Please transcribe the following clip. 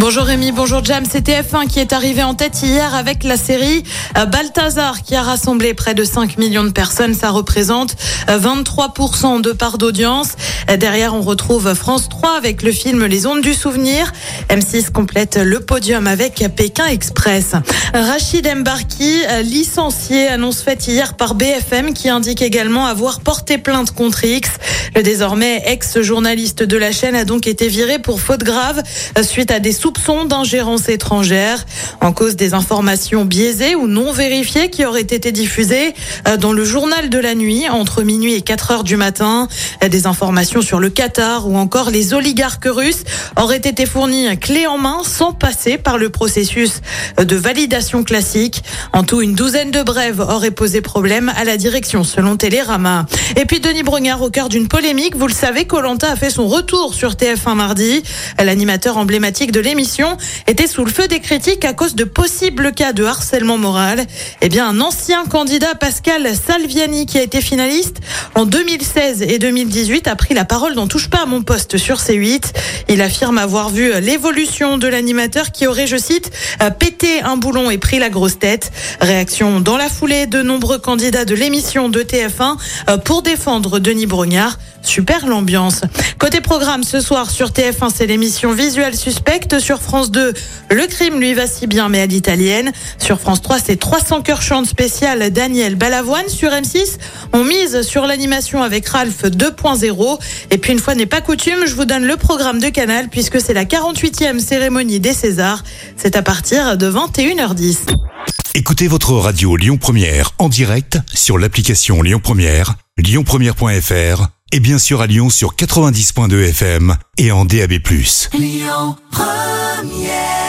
Bonjour Rémi, bonjour Jam. C'est TF1 qui est arrivé en tête hier avec la série euh, Balthazar qui a rassemblé près de 5 millions de personnes. Ça représente euh, 23% de part d'audience. Euh, Derrière, on retrouve France 3 avec le film Les Ondes du Souvenir. M6 complète le podium avec Pékin Express. Rachid Mbarki, euh, licencié, annonce faite hier par BFM qui indique également avoir porté plainte contre X. Le désormais ex-journaliste de la chaîne a donc été viré pour faute grave euh, suite à des soupçons d'ingérence étrangère en cause des informations biaisées ou non vérifiées qui auraient été diffusées euh, dans le journal de la nuit entre minuit et 4 heures du matin. Des informations sur le Qatar ou encore les oligarques russes auraient été fournies clé en main sans passer par le processus de validation classique. En tout, une douzaine de brèves auraient posé problème à la direction selon Télérama. Et puis Denis Brognard au cœur d'une polémique. Vous le savez, Colanta a fait son retour sur TF1 mardi. L'animateur emblématique de l'émission était sous le feu des critiques à cause de possibles cas de harcèlement moral. Eh bien, un ancien candidat, Pascal Salviani, qui a été finaliste en 2016 et 2018, a pris la parole dans Touche pas à mon poste sur C8. Il affirme avoir vu l'évolution de l'animateur qui aurait, je cite, euh, pété un boulon et pris la grosse tête. Réaction dans la foulée de nombreux candidats de l'émission de TF1 euh, pour défendre Denis Brognard. Super l'ambiance. Côté programme, ce soir sur TF1, c'est l'émission Visuel Suspecte. France 2, le crime lui va si bien, mais à l'italienne. Sur France 3, c'est 300 cœurs chante spécial Daniel Balavoine. Sur M6, on mise sur l'animation avec Ralph 2.0. Et puis, une fois n'est pas coutume, je vous donne le programme de Canal puisque c'est la 48e cérémonie des Césars. C'est à partir de 21h10. Écoutez votre radio Lyon Première en direct sur l'application Lyon Première, lyonpremière.fr et bien sûr à Lyon sur 90.2 FM et en DAB+. Come, yeah.